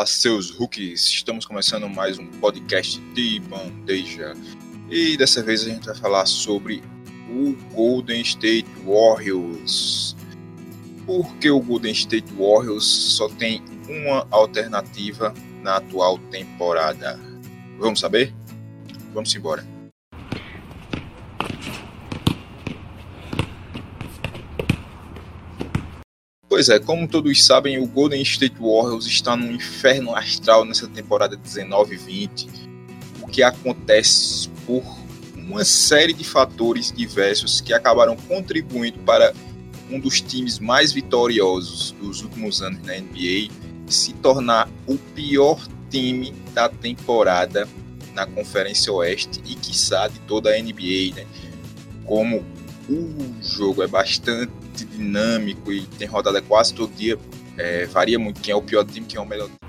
Olá, seus rookies! Estamos começando mais um podcast de bandeja. E dessa vez a gente vai falar sobre o Golden State Warriors. Porque o Golden State Warriors só tem uma alternativa na atual temporada. Vamos saber? Vamos embora. Pois é, como todos sabem, o Golden State Warriors está no inferno astral nessa temporada 19-20, o que acontece por uma série de fatores diversos que acabaram contribuindo para um dos times mais vitoriosos dos últimos anos na NBA se tornar o pior time da temporada na Conferência Oeste e, quiçá, de toda a NBA, né? Como o jogo é bastante dinâmico e tem rodada quase todo dia. É, varia muito quem é o pior time, quem é o melhor time.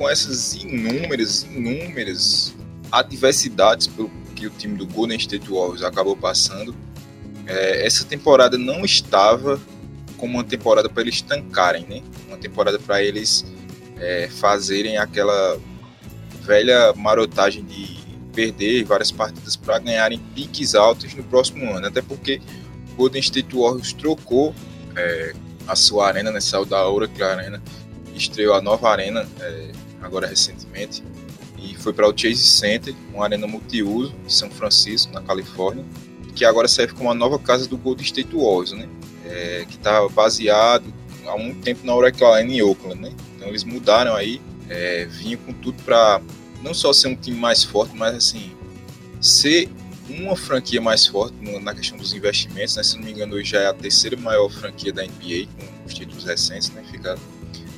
com essas inúmeras, inúmeras adversidades pelo que o time do Golden State Warriors acabou passando, é, essa temporada não estava como uma temporada para eles tancarem, né? Uma temporada para eles é, fazerem aquela velha marotagem de perder várias partidas para ganharem piques altos no próximo ano. Até porque o Golden State Warriors trocou é, a sua arena, né, saiu da Oracle Arena, estreou a nova arena é, agora recentemente e foi para o Chase Center, uma arena multiuso em São Francisco, na Califórnia, que agora serve como a nova casa do Golden State Warriors, né? É, que está baseado há muito tempo na Oracle Arena em Oakland, né? Então eles mudaram aí, é, vinham com tudo para não só ser um time mais forte, mas assim, ser uma franquia mais forte na questão dos investimentos, né? Se não me engano, hoje já é a terceira maior franquia da NBA, com os títulos recentes, né? Fica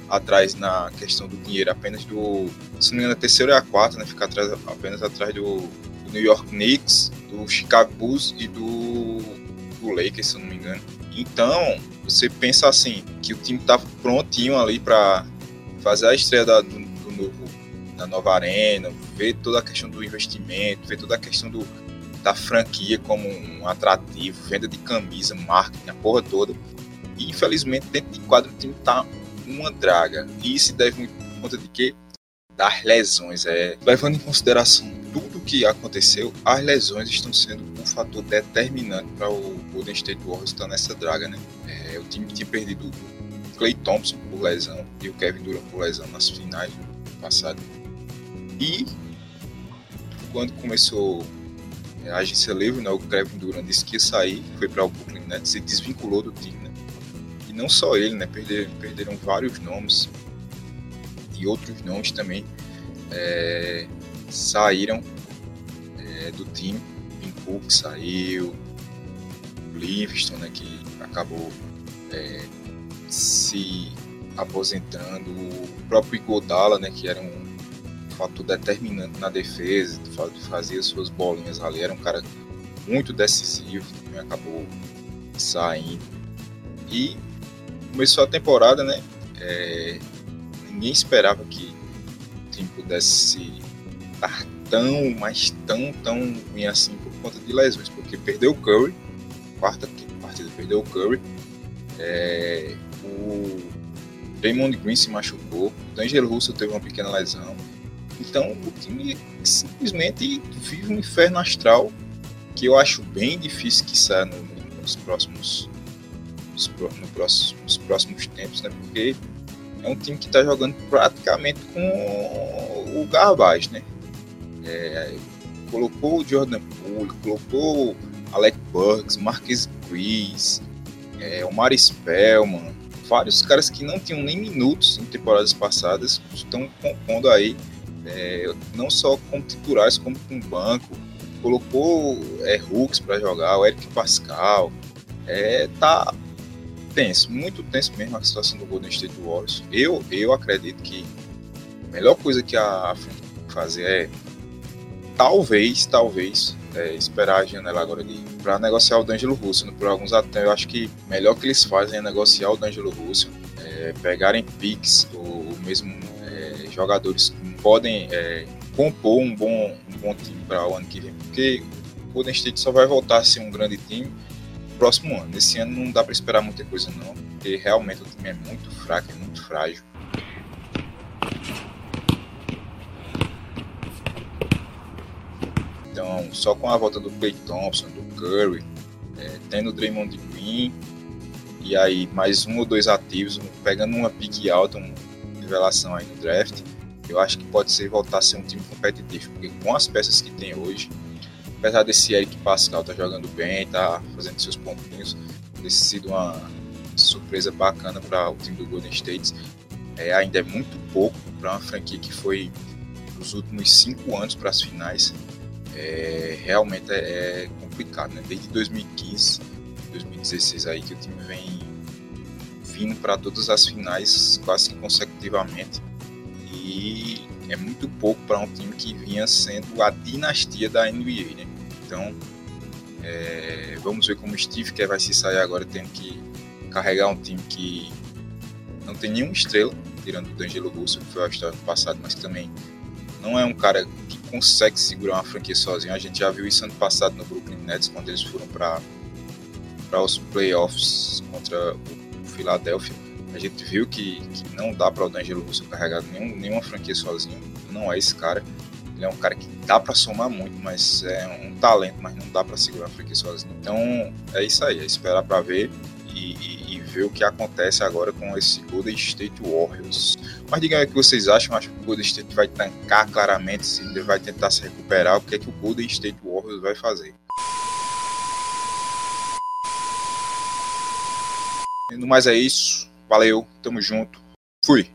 atrás na questão do dinheiro apenas do. Se não me engano, a terceira e a quarta, né? Fica atrás, apenas atrás do, do New York Knicks, do Chicago Bulls e do, do Lakers, se não me engano. Então, você pensa assim, que o time tá prontinho ali para fazer a estreia da, do, da nova arena, ver toda a questão do investimento, ver toda a questão do, da franquia como um atrativo, venda de camisa, marketing, a porra toda. E infelizmente dentro de quadro o time tá uma draga. E isso deve muito conta de que? Das lesões. É, levando em consideração tudo o que aconteceu, as lesões estão sendo um fator determinante para o Golden State Warriors estar nessa draga, né? É, o time tinha perdido o Clay Thompson por lesão e o Kevin Durant por lesão nas finais do passado. E quando começou a agência livre, né, o Kevin Durant disse que ia sair, foi para o Brooklyn Nets, se desvinculou do time. Né? E não só ele, né, perderam, perderam vários nomes e outros nomes também é, saíram é, do time. Vin Cook saiu, Livingston, né, que acabou é, se aposentando, o próprio Igodala, né, que era um fator determinante na defesa, fazia suas bolinhas ali, era um cara muito decisivo, também acabou saindo. E começou a temporada, né? É, ninguém esperava que o time pudesse estar tão, mas tão, tão ruim assim por conta de lesões, porque perdeu o Curry, quarta partida perdeu o Curry, é, o Raymond Green se machucou, o D'Angelo Russell teve uma pequena lesão, então o time simplesmente vive um inferno astral que eu acho bem difícil que saia no, nos próximos nos, no próximos, nos próximos tempos, né? Porque é um time que está jogando praticamente com o Garbage, né? É, colocou o Jordan Poole, colocou Alec Burks, Marquis Breeze, é, o Mari Spellman, vários caras que não tinham nem minutos em temporadas passadas estão compondo aí é, não só como titulares, como com banco. Colocou é, Hooks para jogar, o Eric Pascal. É, tá tenso, muito tenso mesmo a situação do Golden State Warriors. Eu, eu acredito que a melhor coisa que a frente fazer é talvez, talvez, é, esperar a janela agora para negociar o D'Angelo Russell. Por alguns até eu acho que melhor que eles fazem é negociar o D'Angelo Russell, é, pegarem picks ou mesmo é, jogadores podem é, compor um bom, um bom time para o ano que vem, porque o Golden State só vai voltar a ser um grande time próximo ano. Nesse ano não dá para esperar muita coisa não, porque realmente o time é muito fraco, é muito frágil. Então, só com a volta do Clay Thompson, do Curry, é, tendo o Draymond Green e aí mais um ou dois ativos, pegando uma pique alta, uma revelação aí no draft, eu acho que pode ser voltar a ser um time competitivo, porque com as peças que tem hoje, apesar desse Eric Pascal tá jogando bem, tá fazendo seus pontinhos, ter sido uma surpresa bacana para o time do Golden State, é, ainda é muito pouco para uma franquia que foi nos últimos cinco anos para as finais. É, realmente é, é complicado, né? Desde 2015, 2016 aí que o time vem vindo para todas as finais quase consecutivamente e é muito pouco para um time que vinha sendo a dinastia da NBA, né? Então, é, vamos ver como o Steve Kerr vai se sair agora tendo que carregar um time que não tem nenhuma estrela, tirando o D'Angelo Russell, que foi a história do passado, mas também não é um cara que consegue segurar uma franquia sozinho. A gente já viu isso ano passado no Brooklyn Nets, quando eles foram para os playoffs contra o Philadelphia. A gente viu que, que não dá para o D'Angelo Russell carregar nenhum, nenhuma franquia sozinho. Não é esse cara. Ele é um cara que dá para somar muito, mas é um talento, mas não dá para segurar a franquia sozinho. Então é isso aí, é esperar para ver e, e, e, ver o que acontece agora com esse Golden State Warriors. Mas digam aí o que vocês acham. Acho que o Golden State vai tancar claramente, se ele vai tentar se recuperar. O que é que o Golden State Warriors vai fazer? No mais é isso. Valeu, tamo junto. Fui.